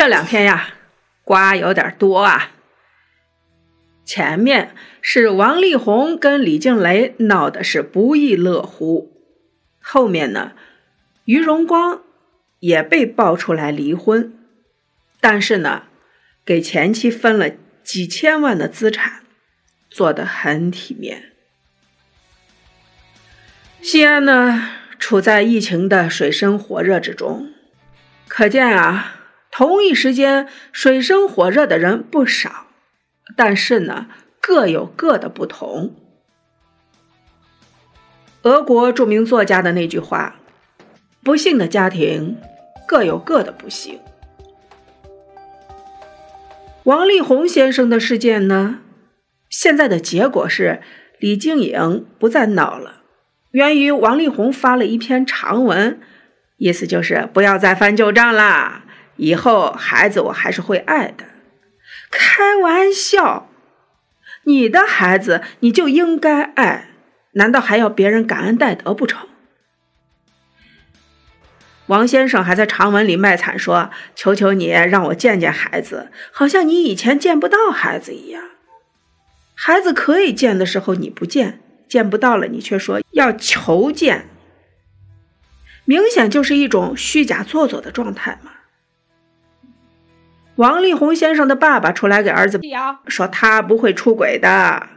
这两天呀，瓜有点多啊。前面是王力宏跟李静蕾闹的是不亦乐乎，后面呢，于荣光也被爆出来离婚，但是呢，给前妻分了几千万的资产，做得很体面。西安呢，处在疫情的水深火热之中，可见啊。同一时间，水深火热的人不少，但是呢，各有各的不同。俄国著名作家的那句话：“不幸的家庭各有各的不幸。”王力宏先生的事件呢，现在的结果是李静颖不再闹了，源于王力宏发了一篇长文，意思就是不要再翻旧账啦。以后孩子我还是会爱的，开玩笑，你的孩子你就应该爱，难道还要别人感恩戴德不成？王先生还在长文里卖惨说：“求求你让我见见孩子，好像你以前见不到孩子一样。孩子可以见的时候你不见，见不到了你却说要求见，明显就是一种虚假做作的状态嘛。”王力宏先生的爸爸出来给儿子辟谣说：“他不会出轨的，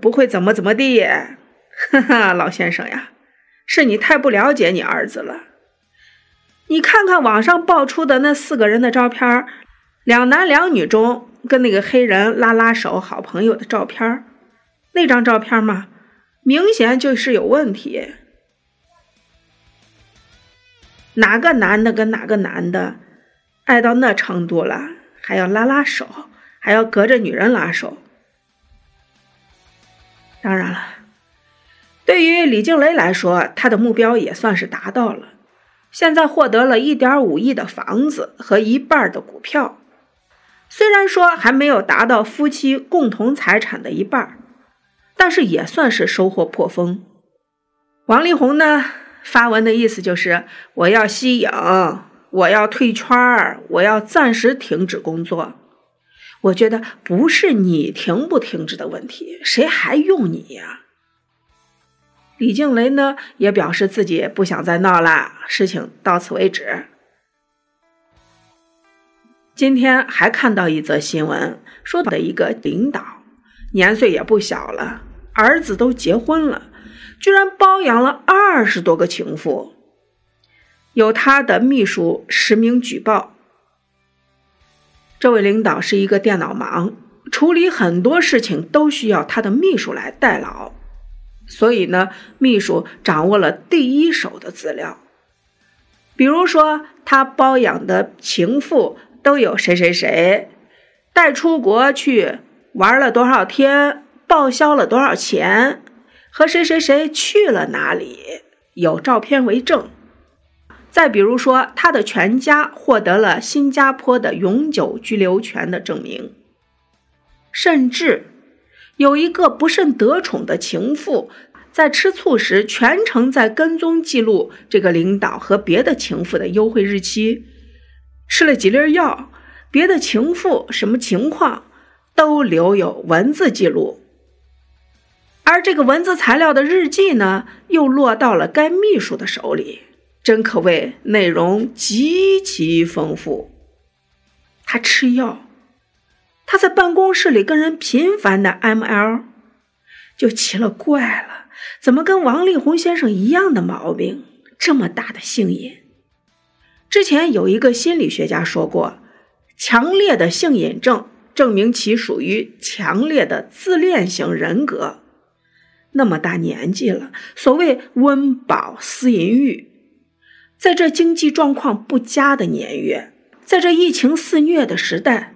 不会怎么怎么地。”哈哈，老先生呀，是你太不了解你儿子了。你看看网上爆出的那四个人的照片，两男两女中跟那个黑人拉拉手、好朋友的照片，那张照片嘛，明显就是有问题。哪个男的跟哪个男的？爱到那程度了，还要拉拉手，还要隔着女人拉手。当然了，对于李静蕾来说，她的目标也算是达到了。现在获得了一点五亿的房子和一半的股票，虽然说还没有达到夫妻共同财产的一半，但是也算是收获颇丰。王力宏呢，发文的意思就是我要吸影。我要退圈儿，我要暂时停止工作。我觉得不是你停不停止的问题，谁还用你呀？李静蕾呢也表示自己不想再闹了，事情到此为止。今天还看到一则新闻，说的一个领导年岁也不小了，儿子都结婚了，居然包养了二十多个情妇。有他的秘书实名举报，这位领导是一个电脑盲，处理很多事情都需要他的秘书来代劳，所以呢，秘书掌握了第一手的资料，比如说他包养的情妇都有谁谁谁，带出国去玩了多少天，报销了多少钱，和谁谁谁去了哪里，有照片为证。再比如说，他的全家获得了新加坡的永久居留权的证明，甚至有一个不慎得宠的情妇，在吃醋时全程在跟踪记录这个领导和别的情妇的幽会日期，吃了几粒药，别的情妇什么情况都留有文字记录，而这个文字材料的日记呢，又落到了该秘书的手里。真可谓内容极其丰富。他吃药，他在办公室里跟人频繁的 M L，就奇了怪了，怎么跟王力宏先生一样的毛病，这么大的性瘾？之前有一个心理学家说过，强烈的性瘾症证明其属于强烈的自恋型人格。那么大年纪了，所谓温饱思淫欲。在这经济状况不佳的年月，在这疫情肆虐的时代，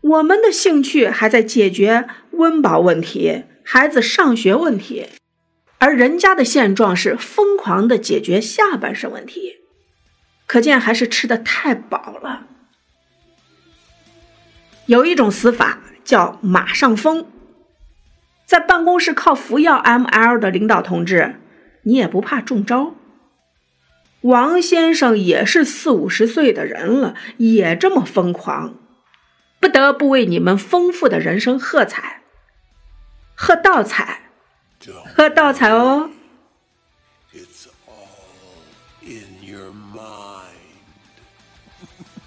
我们的兴趣还在解决温饱问题、孩子上学问题，而人家的现状是疯狂的解决下半身问题，可见还是吃的太饱了。有一种死法叫马上疯，在办公室靠服药 M L 的领导同志，你也不怕中招？王先生也是四五十岁的人了也这么疯狂不得不为你们丰富的人生喝彩喝倒彩喝倒彩哦。It's all in your mind.